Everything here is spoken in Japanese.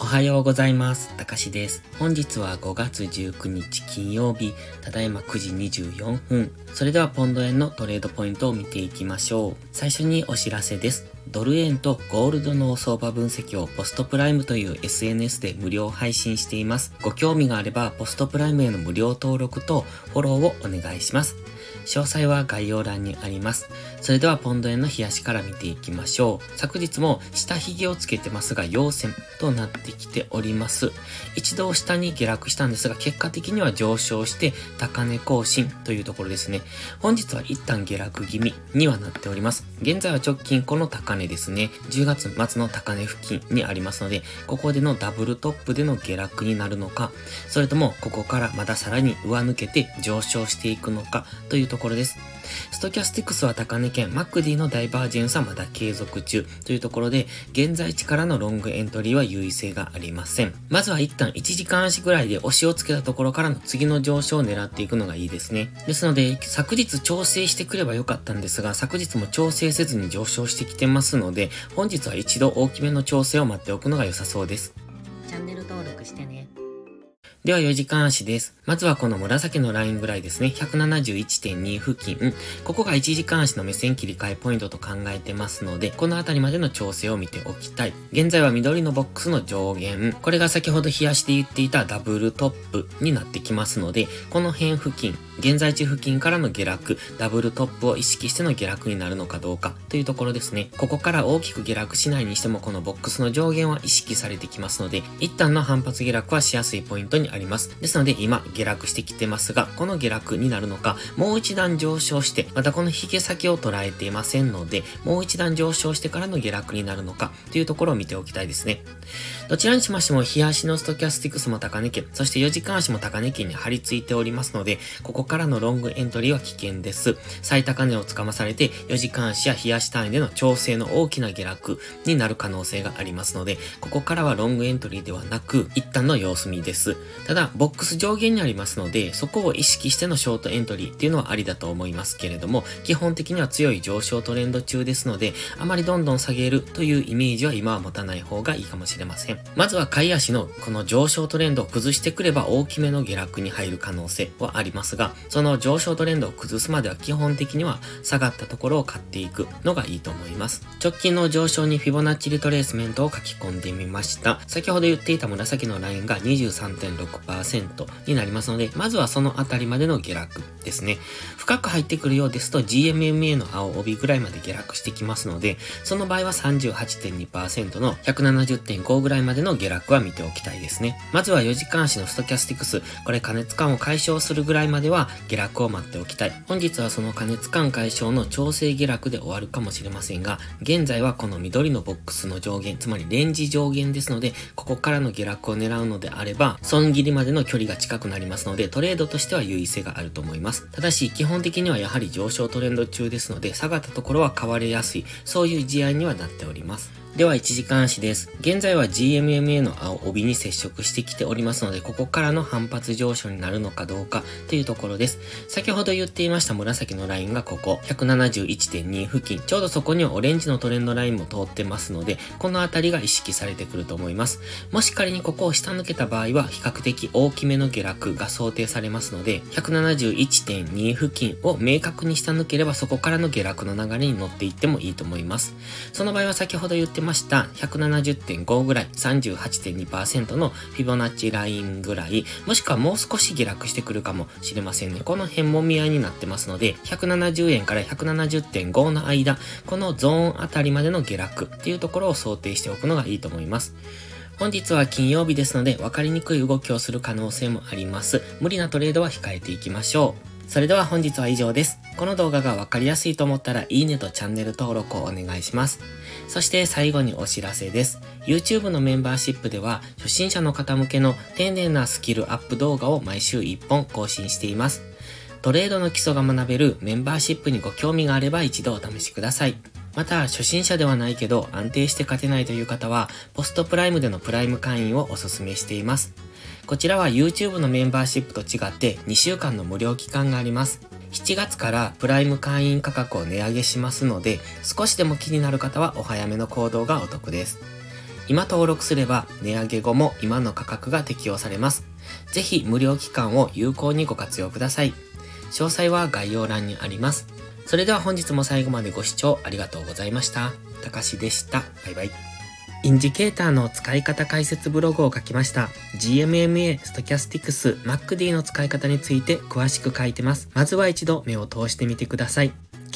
おはようございます。たかしです。本日は5月19日金曜日、ただいま9時24分。それではポンド円のトレードポイントを見ていきましょう。最初にお知らせです。ドル円とゴールドの相場分析をポストプライムという SNS で無料配信しています。ご興味があればポストプライムへの無料登録とフォローをお願いします。詳細は概要欄にあります。それではポンド円の冷やしから見ていきましょう。昨日も下髭をつけてますが、陽線となってきております。一度下に下落したんですが、結果的には上昇して高値更新というところですね。本日は一旦下落気味にはなっております。現在は直近この高値ですね。10月末の高値付近にありますので、ここでのダブルトップでの下落になるのか、それともここからまださらに上抜けて上昇していくのかというとところです。ストキャスティクスは高値圏、マクディのダイバージェンスはまだ継続中というところで、現在地からのロングエントリーは優位性がありません。まずは一旦1時間足ぐらいで押しをつけたところからの次の上昇を狙っていくのがいいですね。ですので、昨日調整してくればよかったんですが、昨日も調整せずに上昇してきてますので、本日は一度大きめの調整を待っておくのが良さそうです。チャンネル登録してね。では4時間足です。まずはこの紫のラインぐらいですね。171.2付近。ここが1時間足の目線切り替えポイントと考えてますので、この辺りまでの調整を見ておきたい。現在は緑のボックスの上限。これが先ほど冷やして言っていたダブルトップになってきますので、この辺付近、現在地付近からの下落、ダブルトップを意識しての下落になるのかどうかというところですね。ここから大きく下落しないにしてもこのボックスの上限は意識されてきますので、一旦の反発下落はしやすいポイントにありります。ですので今下落してきてますが、この下落になるのか、もう一段上昇して、またこの髭先を捉えていませんので、もう一段上昇してからの下落になるのかというところを見ておきたいですね。どちらにしましても、日足のストキャスティクスも高値圏、そして4時間足も高値圏に張り付いておりますので、ここからのロングエントリーは危険です。最高値をつかまされて、4時間足や日足単位での調整の大きな下落になる可能性がありますので、ここからはロングエントリーではなく、一旦の様子見です。ただ、ボックス上限にありますので、そこを意識してのショートエントリーっていうのはありだと思いますけれども、基本的には強い上昇トレンド中ですので、あまりどんどん下げるというイメージは今は持たない方がいいかもしれません。まずは買い足のこの上昇トレンドを崩してくれば大きめの下落に入る可能性はありますが、その上昇トレンドを崩すまでは基本的には下がったところを買っていくのがいいと思います。直近の上昇にフィボナッチリトレースメントを書き込んでみました。先ほど言っていた紫のラインが23.6になりますので、まずはそのあたりまでの下落ですね。深く入ってくるようですと GMMA の青帯ぐらいまで下落してきますので、その場合は38.2%の170.5ぐらいまでの下落は見ておきたいですね。まずは4時間足のストキャスティクス、これ加熱感を解消するぐらいまでは下落を待っておきたい。本日はその加熱感解消の調整下落で終わるかもしれませんが、現在はこの緑のボックスの上限、つまりレンジ上限ですので、ここからの下落を狙うのであれば、損切りまでの距離が近くなりますので、トレードとしては優位性があると思います。ただし、基本的にはやはり上昇トレンド中ですので、下がったところは買われやすい、そういう事案にはなっております。では1時間足です。現在は GMMA の青帯に接触してきておりますので、ここからの反発上昇になるのかどうかというところです。先ほど言っていました紫のラインがここ、171.2付近、ちょうどそこにはオレンジのトレンドラインも通ってますので、このあたりが意識されてくると思います。もし仮にここを下抜けた場合は、比較的大きめの下落が想定されますので、171.2付近を明確に下抜ければ、そこからの下落の流れに乗っていってもいいと思います。その場合は先ほど言ってました170.5ぐらい、38.2%のフィボナッチラインぐらい、もしくはもう少し下落してくるかもしれませんね。この辺もみ合いになってますので、170円から170.5の間、このゾーンあたりまでの下落っていうところを想定しておくのがいいと思います。本日は金曜日ですので、分かりにくい動きをする可能性もあります。無理なトレードは控えていきましょう。それでは本日は以上です。この動画がわかりやすいと思ったらいいねとチャンネル登録をお願いします。そして最後にお知らせです。YouTube のメンバーシップでは初心者の方向けの丁寧なスキルアップ動画を毎週1本更新しています。トレードの基礎が学べるメンバーシップにご興味があれば一度お試しください。また、初心者ではないけど安定して勝てないという方は、ポストプライムでのプライム会員をお勧めしています。こちらは YouTube のメンバーシップと違って2週間の無料期間があります。7月からプライム会員価格を値上げしますので、少しでも気になる方はお早めの行動がお得です。今登録すれば値上げ後も今の価格が適用されます。ぜひ無料期間を有効にご活用ください。詳細は概要欄にあります。それでは本日も最後までご視聴ありがとうございました。たかしでした。バイバイ。インジケーターの使い方解説ブログを書きました。GMMA、ストキャスティクス、 MACD の使い方について詳しく書いてます。まずは一度目を通してみてください。